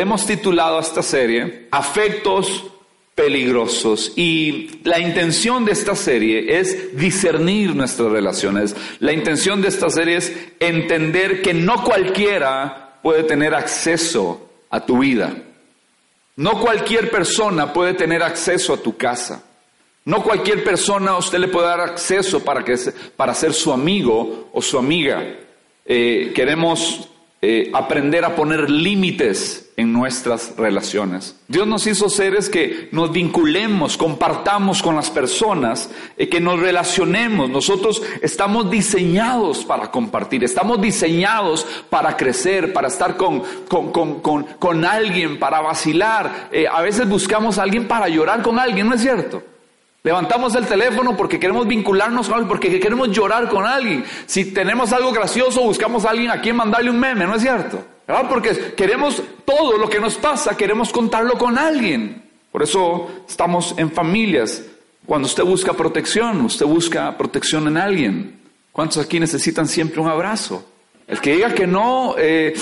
hemos titulado esta serie Afectos peligrosos. Y la intención de esta serie es discernir nuestras relaciones. La intención de esta serie es entender que no cualquiera puede tener acceso a tu vida. No cualquier persona puede tener acceso a tu casa. No cualquier persona usted le puede dar acceso para, que, para ser su amigo o su amiga. Eh, queremos eh, aprender a poner límites en nuestras relaciones. Dios nos hizo seres que nos vinculemos, compartamos con las personas, eh, que nos relacionemos. Nosotros estamos diseñados para compartir, estamos diseñados para crecer, para estar con, con, con, con alguien, para vacilar. Eh, a veces buscamos a alguien para llorar con alguien, ¿no es cierto? Levantamos el teléfono porque queremos vincularnos con alguien, porque queremos llorar con alguien. Si tenemos algo gracioso, buscamos a alguien a quien mandarle un meme, ¿no es cierto? ¿Verdad? Porque queremos todo lo que nos pasa, queremos contarlo con alguien. Por eso estamos en familias. Cuando usted busca protección, usted busca protección en alguien. ¿Cuántos aquí necesitan siempre un abrazo? El que diga que no, eh,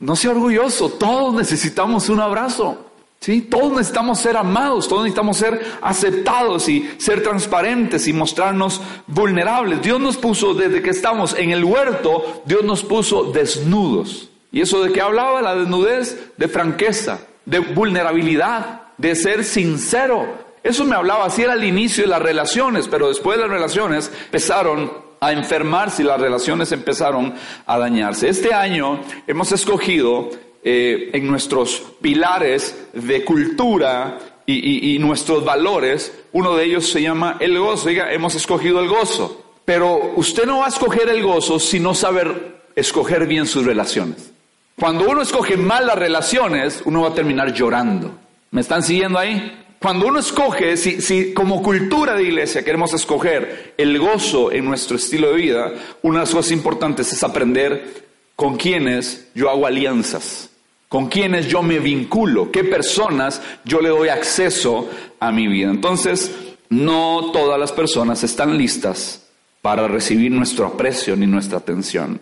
no sea orgulloso. Todos necesitamos un abrazo. ¿Sí? Todos necesitamos ser amados, todos necesitamos ser aceptados y ser transparentes y mostrarnos vulnerables. Dios nos puso, desde que estamos en el huerto, Dios nos puso desnudos. ¿Y eso de qué hablaba? La desnudez de franqueza, de vulnerabilidad, de ser sincero. Eso me hablaba, así era el inicio de las relaciones, pero después de las relaciones empezaron a enfermarse y las relaciones empezaron a dañarse. Este año hemos escogido eh, en nuestros pilares de cultura y, nuestros valores, uno de ellos se llama el gozo. Diga, hemos escogido el gozo. Pero usted no va a escoger el gozo si no saber escoger bien sus relaciones. Cuando uno escoge mal las relaciones, uno va a terminar llorando. ¿Me están siguiendo ahí? Cuando uno escoge, si, si, como cultura de iglesia queremos escoger el gozo en nuestro estilo de vida, una de las cosas importantes es aprender con quienes yo hago alianzas con quienes yo me vinculo, qué personas yo le doy acceso a mi vida. Entonces, no todas las personas están listas para recibir nuestro aprecio ni nuestra atención.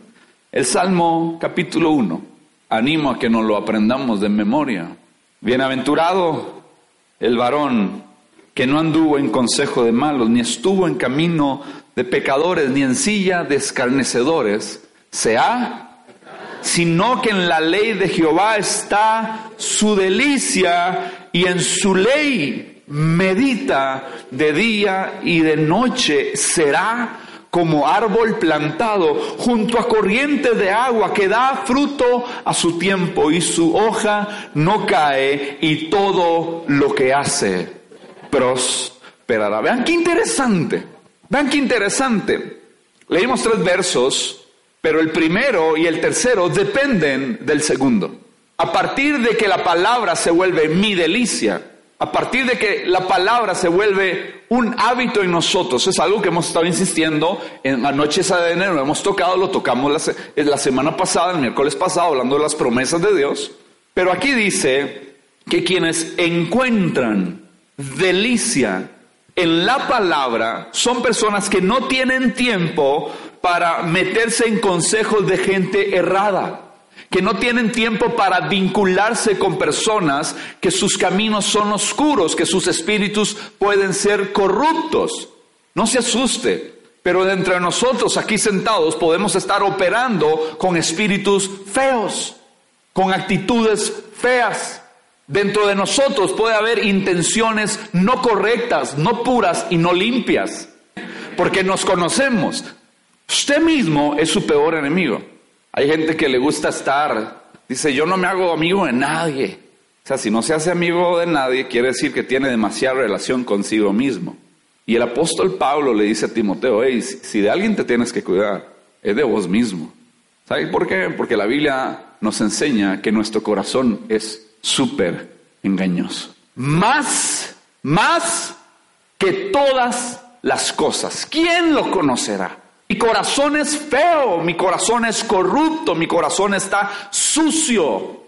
El Salmo capítulo 1, animo a que nos lo aprendamos de memoria. Bienaventurado el varón que no anduvo en consejo de malos, ni estuvo en camino de pecadores, ni en silla de escarnecedores, se ha sino que en la ley de Jehová está su delicia y en su ley medita de día y de noche. Será como árbol plantado junto a corrientes de agua que da fruto a su tiempo y su hoja no cae y todo lo que hace prosperará. Vean qué interesante, vean qué interesante. Leímos tres versos pero el primero y el tercero dependen del segundo. A partir de que la palabra se vuelve mi delicia, a partir de que la palabra se vuelve un hábito en nosotros, es algo que hemos estado insistiendo en la noche de enero, lo hemos tocado, lo tocamos la, la semana pasada, el miércoles pasado, hablando de las promesas de Dios, pero aquí dice que quienes encuentran delicia en la palabra son personas que no tienen tiempo para meterse en consejos de gente errada, que no tienen tiempo para vincularse con personas que sus caminos son oscuros, que sus espíritus pueden ser corruptos. No se asuste, pero dentro de nosotros aquí sentados podemos estar operando con espíritus feos, con actitudes feas. Dentro de nosotros puede haber intenciones no correctas, no puras y no limpias, porque nos conocemos. Usted mismo es su peor enemigo. Hay gente que le gusta estar, dice, yo no me hago amigo de nadie. O sea, si no se hace amigo de nadie, quiere decir que tiene demasiada relación consigo mismo. Y el apóstol Pablo le dice a Timoteo, hey, si de alguien te tienes que cuidar, es de vos mismo. ¿Sabes por qué? Porque la Biblia nos enseña que nuestro corazón es súper engañoso. Más, más que todas las cosas. ¿Quién lo conocerá? Mi corazón es feo, mi corazón es corrupto, mi corazón está sucio.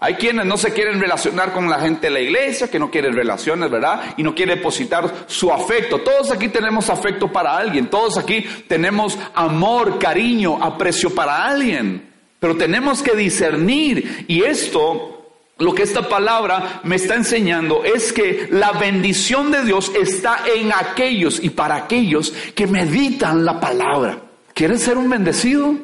Hay quienes no se quieren relacionar con la gente de la iglesia, que no quieren relaciones, ¿verdad? Y no quieren depositar su afecto. Todos aquí tenemos afecto para alguien, todos aquí tenemos amor, cariño, aprecio para alguien. Pero tenemos que discernir y esto lo que esta palabra me está enseñando es que la bendición de Dios está en aquellos y para aquellos que meditan la palabra. ¿Quieres ser un bendecido?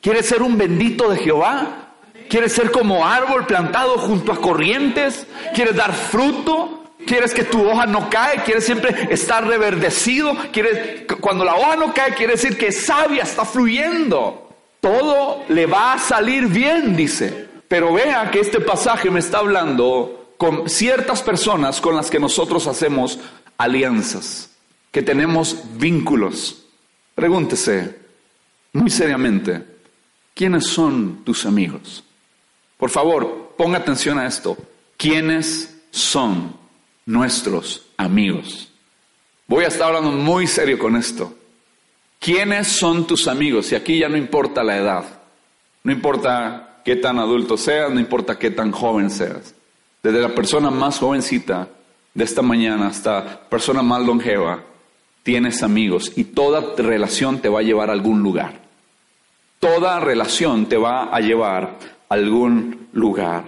¿Quieres ser un bendito de Jehová? ¿Quieres ser como árbol plantado junto a corrientes? ¿Quieres dar fruto? ¿Quieres que tu hoja no cae? ¿Quieres siempre estar reverdecido? ¿Quieres, cuando la hoja no cae, quiere decir que sabia está fluyendo. Todo le va a salir bien, dice. Pero vea que este pasaje me está hablando con ciertas personas con las que nosotros hacemos alianzas, que tenemos vínculos. Pregúntese muy seriamente, ¿quiénes son tus amigos? Por favor, ponga atención a esto. ¿Quiénes son nuestros amigos? Voy a estar hablando muy serio con esto. ¿Quiénes son tus amigos? Y aquí ya no importa la edad, no importa qué tan adulto seas, no importa qué tan joven seas. Desde la persona más jovencita de esta mañana hasta persona más longeva, tienes amigos y toda relación te va a llevar a algún lugar. Toda relación te va a llevar a algún lugar.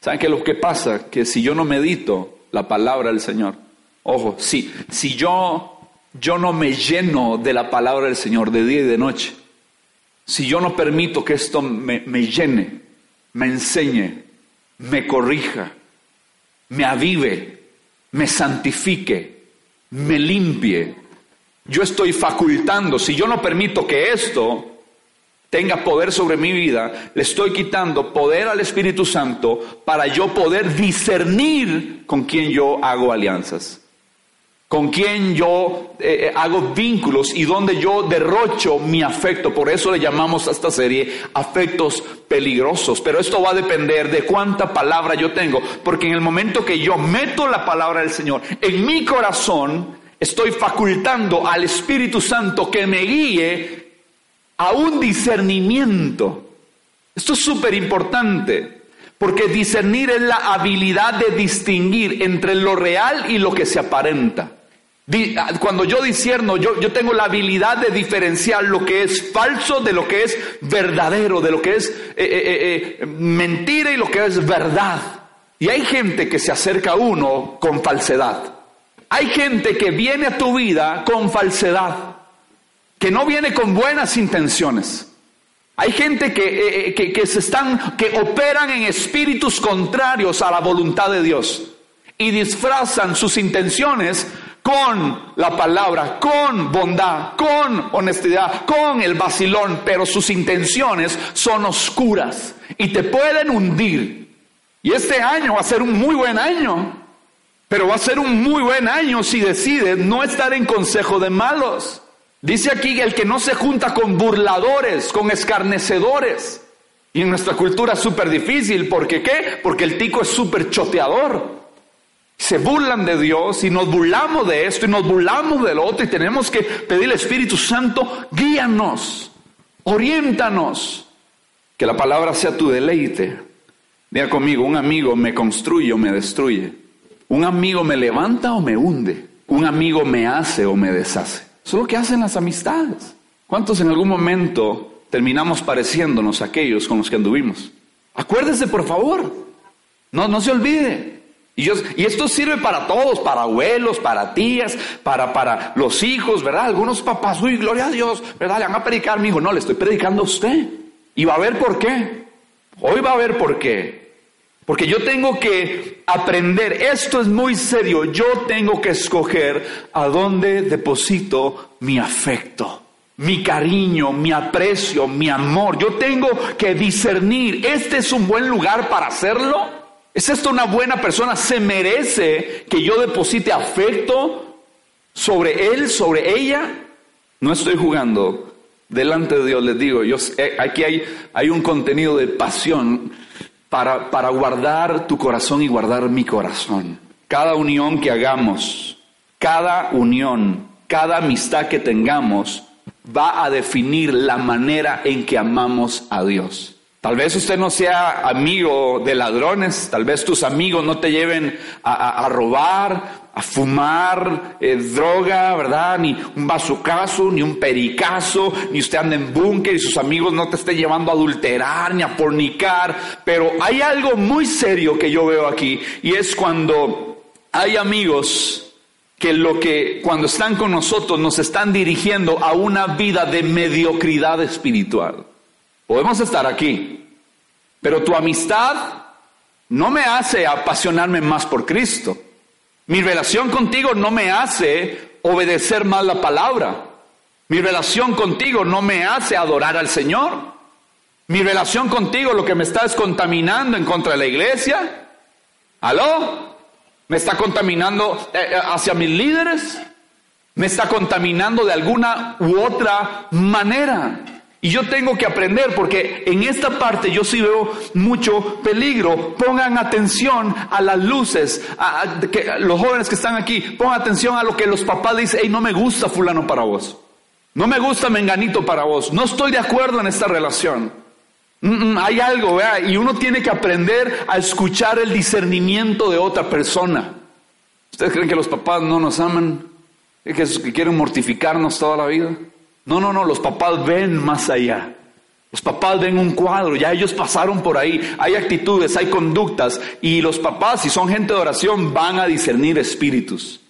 ¿Saben qué lo que pasa? Que si yo no medito la palabra del Señor, ojo, si, si yo, yo no me lleno de la palabra del Señor de día y de noche, si yo no permito que esto me, llene, me enseñe, me corrija, me avive, me santifique, me limpie, yo estoy facultando, si yo no permito que esto tenga poder sobre mi vida, le estoy quitando poder al Espíritu Santo para yo poder discernir con quien yo hago alianzas con quien yo eh, eh, hago vínculos y donde yo derrocho mi afecto. Por eso le llamamos a esta serie afectos peligrosos. Pero esto va a depender de cuánta palabra yo tengo. Porque en el momento que yo meto la palabra del Señor en mi corazón, estoy facultando al Espíritu Santo que me guíe a un discernimiento. Esto es súper importante. Porque discernir es la habilidad de distinguir entre lo real y lo que se aparenta. Ah, cuando yo disierno, yo, yo tengo la habilidad de diferenciar lo que es falso de lo que es verdadero, de lo que es eh, eh, eh, mentira y lo que es verdad. Y hay gente que se acerca a uno con falsedad. Hay gente que viene a tu vida con falsedad, que no viene con buenas intenciones. Hay gente que, que, que, se están, que operan en espíritus contrarios a la voluntad de Dios y disfrazan sus intenciones con la palabra, con bondad, con honestidad, con el vacilón, pero sus intenciones son oscuras y te pueden hundir. Y este año va a ser un muy buen año, pero va a ser un muy buen año si decides no estar en consejo de malos. Dice aquí el que no se junta con burladores, con escarnecedores. Y en nuestra cultura es súper difícil, ¿por qué qué? Porque el tico es súper choteador se burlan de Dios y nos burlamos de esto y nos burlamos del otro y tenemos que pedirle Espíritu Santo, guíanos, oriéntanos, que la palabra sea tu deleite. Diga conmigo, un amigo me construye o me destruye, un amigo me levanta o me hunde, un amigo me hace o me deshace. Eso es lo que hacen las amistades. ¿Cuántos en algún momento terminamos pareciéndonos a aquellos con los que anduvimos? Acuérdese, por favor. No, no se olvide. Y, esto sirve para todos, para abuelos, para tías, para, para los hijos, ¿verdad? Algunos papás, uy, gloria a Dios, ¿verdad? Le van a predicar, mi hijo. No, le estoy predicando a usted. Y va a ver por qué. Hoy va a ver por qué. Porque yo tengo que aprender, esto es muy serio, yo tengo que escoger a dónde deposito mi afecto, mi cariño, mi aprecio, mi amor. Yo tengo que discernir, ¿este es un buen lugar para hacerlo? ¿Es esto una buena persona? ¿Se merece que yo deposite afecto sobre él, sobre ella? No estoy jugando. Delante de Dios les digo, yo, aquí hay, hay un contenido de pasión para, para guardar tu corazón y guardar mi corazón. Cada unión que hagamos, cada unión, cada amistad que tengamos, va a definir la manera en que amamos a Dios. Tal vez usted no sea amigo de ladrones, tal vez tus amigos no te lleven a, robar, a fumar eh, droga, ¿verdad? Ni un bazucazo, ni un pericazo, ni usted anda en búnker y sus amigos no te estén llevando a adulterar ni a pornicar. Pero hay algo muy serio que yo veo aquí y es cuando hay amigos que lo que cuando están con nosotros nos están dirigiendo a una vida de mediocridad espiritual. Podemos estar aquí, pero tu amistad no me hace apasionarme más por Cristo. Mi relación contigo no me hace obedecer más la palabra. Mi relación contigo no me hace adorar al Señor. Mi relación contigo lo que me está es contaminando en contra de la iglesia. ¿Aló? ¿Me está contaminando eh, eh, hacia mis líderes? ¿Me está contaminando de alguna u otra manera? Y yo tengo que aprender porque en esta parte yo sí veo mucho peligro. Pongan atención a las luces, los jóvenes que están aquí, pongan atención a lo que los papás dicen, hey, no me gusta fulano para vos. No me gusta menganito para vos. No estoy de acuerdo en esta relación. Mm, mm, hay algo, ¿vea? y uno tiene que aprender a escuchar el discernimiento de otra persona. ¿Ustedes creen que los papás no nos aman? ¿Que, que quieren mortificarnos toda la vida? No, no, no, los papás ven más allá. Los papás ven un cuadro, ya ellos pasaron por ahí, hay actitudes, hay conductas, y los papás, si son gente de oración, van a discernir espíritus.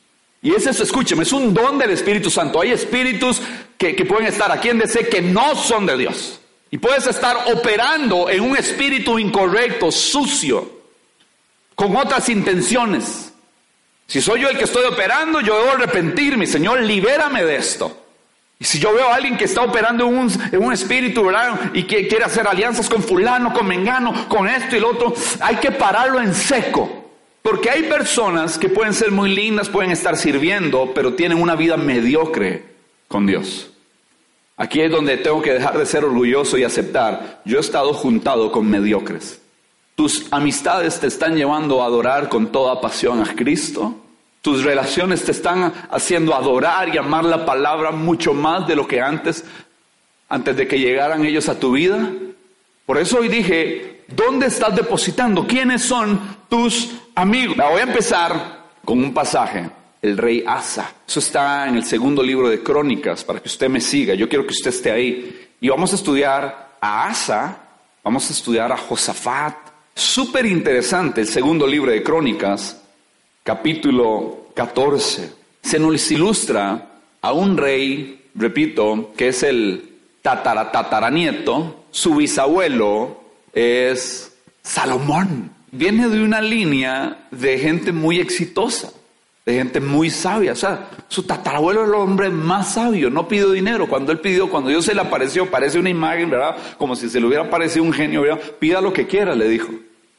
Y es, escúcheme, es un don del Espíritu Santo. Hay espíritus que, que pueden estar aquí en DC que no son de Dios. Y puedes estar operando en un espíritu incorrecto, sucio, con otras intenciones. Si soy yo el que estoy operando, yo debo arrepentirme. Señor, libérame de esto. Y si yo veo a alguien que está operando en un, espíritu, ¿verdad? Y que quiere hacer alianzas con fulano, con mengano, con esto y lo otro, hay que pararlo en seco. Porque hay personas que pueden ser muy lindas, pueden estar sirviendo, pero tienen una vida mediocre con Dios. Aquí es donde tengo que dejar de ser orgulloso y aceptar. Yo he estado juntado con mediocres. Tus amistades te están llevando a adorar con toda pasión a Cristo. Tus relaciones te están haciendo adorar y amar la palabra mucho más de lo que antes, antes de que llegaran ellos a tu vida. Por eso hoy dije, ¿dónde estás depositando? ¿Quiénes son tus amigos? voy a empezar con un pasaje, el rey Asa. Eso está en el segundo libro de Crónicas, para que usted me siga. Yo quiero que usted esté ahí. Y vamos a estudiar a Asa, vamos a estudiar a Josafat. Súper interesante el segundo libro de Crónicas capítulo 14, se nos ilustra a un rey, repito, que es el tataratataranieto, su bisabuelo es Salomón. Viene de una línea de gente muy exitosa, de gente muy sabia. O sea, su tatarabuelo es el hombre más sabio, no pidió dinero. Cuando él pidió, cuando Dios se le apareció, parece una imagen, ¿verdad? Como si se le hubiera parecido un genio, ¿verdad? Pida lo que quiera, le dijo.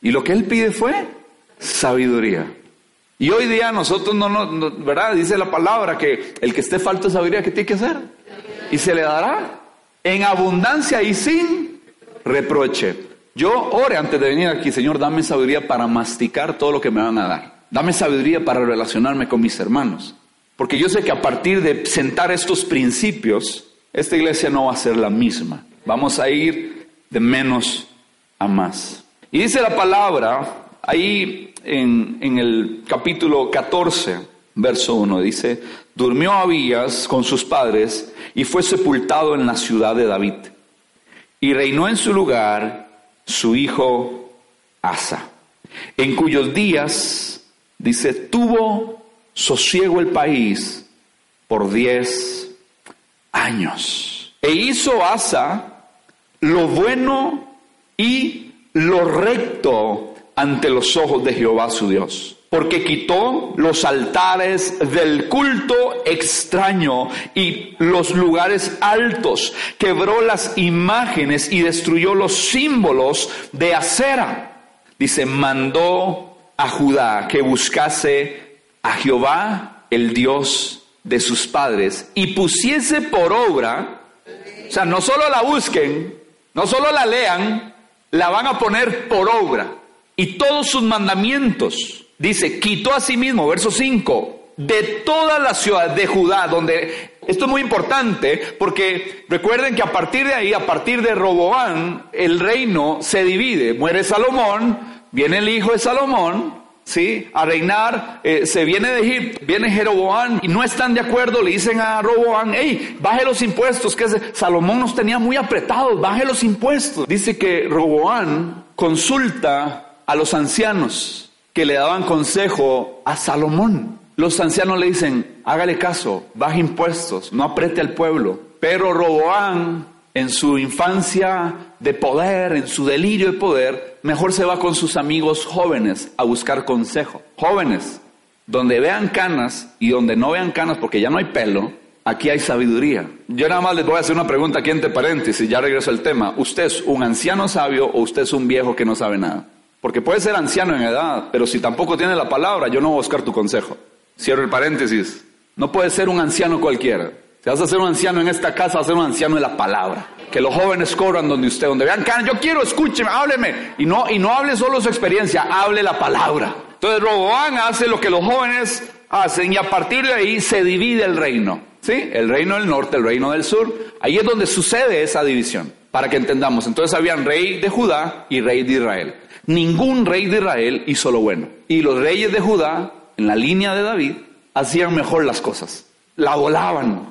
Y lo que él pide fue sabiduría. Y hoy día nosotros no, no, ¿verdad? Dice la palabra que el que esté falto de sabiduría, ¿qué tiene que hacer? Y se le dará en abundancia y sin reproche. Yo ore antes de venir aquí, Señor, dame sabiduría para masticar todo lo que me van a dar. Dame sabiduría para relacionarme con mis hermanos. Porque yo sé que a partir de sentar estos principios, esta iglesia no va a ser la misma. Vamos a ir de menos a más. Y dice la palabra, ahí en, el capítulo 14, verso 1, dice, durmió Abías con sus padres y fue sepultado en la ciudad de David. Y reinó en su lugar su hijo Asa, en cuyos días, dice, tuvo sosiego el país por diez años. E hizo Asa lo bueno y lo recto ante los ojos de Jehová su Dios. Porque quitó los altares del culto extraño y los lugares altos, quebró las imágenes y destruyó los símbolos de acera. Dice, mandó a Judá que buscase a Jehová, el Dios de sus padres, y pusiese por obra, o sea, no solo la busquen, no solo la lean, la van a poner por obra y todos sus mandamientos. Dice, quitó a sí mismo, verso 5, de toda la ciudad de Judá, donde Esto es muy importante porque recuerden que a partir de ahí, a partir de Roboán, el reino se divide. Muere Salomón, viene el hijo de Salomón, ¿sí? A reinar, eh, se viene de Egipto, viene Jeroboán y no están de acuerdo, le dicen a Roboán, hey, baje los impuestos, que Salomón nos tenía muy apretados, baje los impuestos. Dice que Roboán consulta a los ancianos que le daban consejo a Salomón. Los ancianos le dicen, hágale caso, baje impuestos, no apriete al pueblo. Pero Roboán, en su infancia de poder, en su delirio de poder, mejor se va con sus amigos jóvenes a buscar consejo. Jóvenes, donde vean canas y donde no vean canas porque ya no hay pelo, aquí hay sabiduría. Yo nada más les voy a hacer una pregunta aquí entre paréntesis, ya regreso al tema. ¿Usted es un anciano sabio o usted es un viejo que no sabe nada? Porque puede ser anciano en edad, pero si tampoco tiene la palabra, yo no voy a buscar tu consejo. Cierro el paréntesis. No puede ser un anciano cualquiera. Si vas a ser un anciano en esta casa, vas a ser un anciano de la palabra. Que los jóvenes corran donde usted, donde vean, yo quiero, escúcheme, hábleme. Y no, y no hable solo su experiencia, hable la palabra. Entonces Roboán hace lo que los jóvenes hacen y a partir de ahí se divide el reino. ¿Sí? El reino del norte, el reino del sur. Ahí es donde sucede esa división. Para que entendamos. Entonces habían rey de Judá y rey de Israel. Ningún rey de Israel hizo lo bueno. Y los reyes de Judá, en la línea de David, hacían mejor las cosas. La volaban.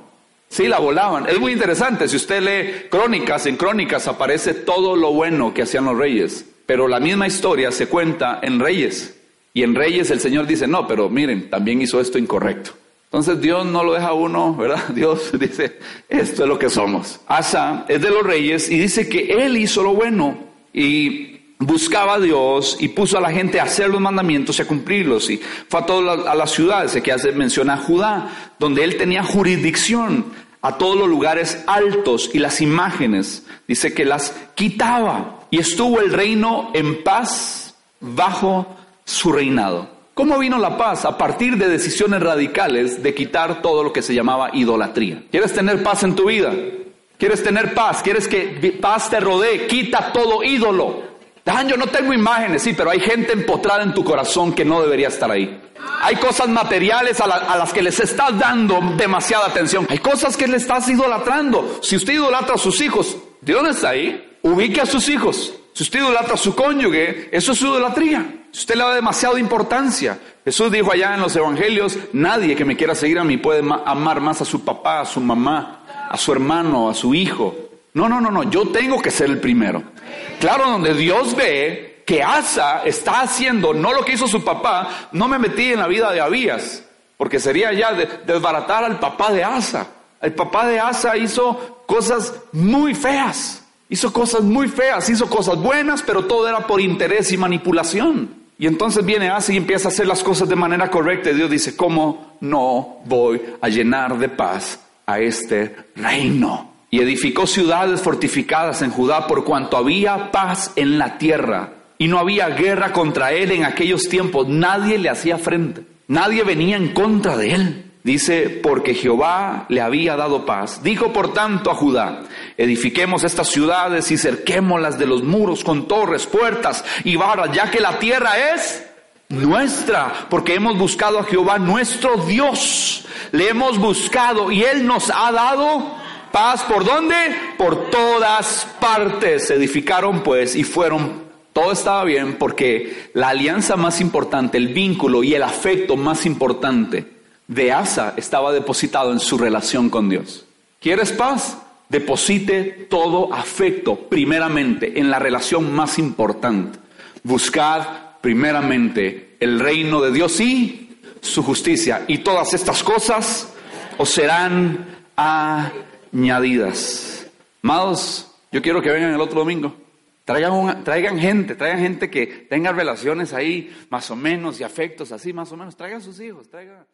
Sí, la volaban. Es muy interesante. Si usted lee crónicas, en crónicas aparece todo lo bueno que hacían los reyes. Pero la misma historia se cuenta en reyes. Y en reyes el Señor dice, no, pero miren, también hizo esto incorrecto. Entonces Dios no lo deja uno, ¿verdad? Dios dice, esto es lo que somos. Asa es de los reyes y dice que él hizo lo bueno. Y buscaba a Dios y puso a la gente a hacer los mandamientos y a cumplirlos. Y fue a todas las, ciudades, que hace menciona a Judá, donde él tenía jurisdicción a todos los lugares altos y las imágenes. Dice que las quitaba y estuvo el reino en paz bajo su reinado. ¿Cómo vino la paz? A partir de decisiones radicales de quitar todo lo que se llamaba idolatría. ¿Quieres tener paz en tu vida? ¿Quieres tener paz? ¿Quieres que paz te rodee? Quita todo ídolo. Dan, yo no tengo imágenes, sí, pero hay gente empotrada en tu corazón que no debería estar ahí. Hay cosas materiales a, las que les estás dando demasiada atención. Hay cosas que le estás idolatrando. Si usted idolatra a sus hijos, Dios está ahí. Ubique a sus hijos. Si usted idolatra a su cónyuge, eso es idolatría. Si usted le da demasiada importancia. Jesús dijo allá en los evangelios, nadie que me quiera seguir a mí puede amar más a su papá, a su mamá, a su hermano, a su hijo. No, no, no, no, yo tengo que ser el primero. Claro, donde Dios ve que Asa está haciendo no lo que hizo su papá, no me metí en la vida de Abías, porque sería ya desbaratar al papá de Asa. El papá de Asa hizo cosas muy feas, hizo cosas muy feas, hizo cosas buenas, pero todo era por interés y manipulación. Y entonces viene Asa y empieza a hacer las cosas de manera correcta. Y Dios dice, ¿cómo no voy a llenar de paz a este reino? Y edificó ciudades fortificadas en Judá por cuanto había paz en la tierra y no había guerra contra él en aquellos tiempos. Nadie le hacía frente, nadie venía en contra de él. Dice, porque Jehová le había dado paz. Dijo por tanto a Judá, edifiquemos estas ciudades y cerquémoslas de los muros con torres, puertas y varas, ya que la tierra es nuestra, porque hemos buscado a Jehová nuestro Dios. Le hemos buscado y Él nos ha dado Paz por dónde? Por todas partes. Se edificaron pues y fueron. Todo estaba bien porque la alianza más importante, el vínculo y el afecto más importante de Asa estaba depositado en su relación con Dios. ¿Quieres paz? Deposite todo afecto primeramente en la relación más importante. Buscad primeramente el reino de Dios y su justicia. Y todas estas cosas os serán a añadidas. Amados, yo quiero que vengan el otro domingo. Traigan, traigan gente, traigan gente que tenga relaciones ahí más o menos y afectos así más o menos. Traigan sus hijos, traigan.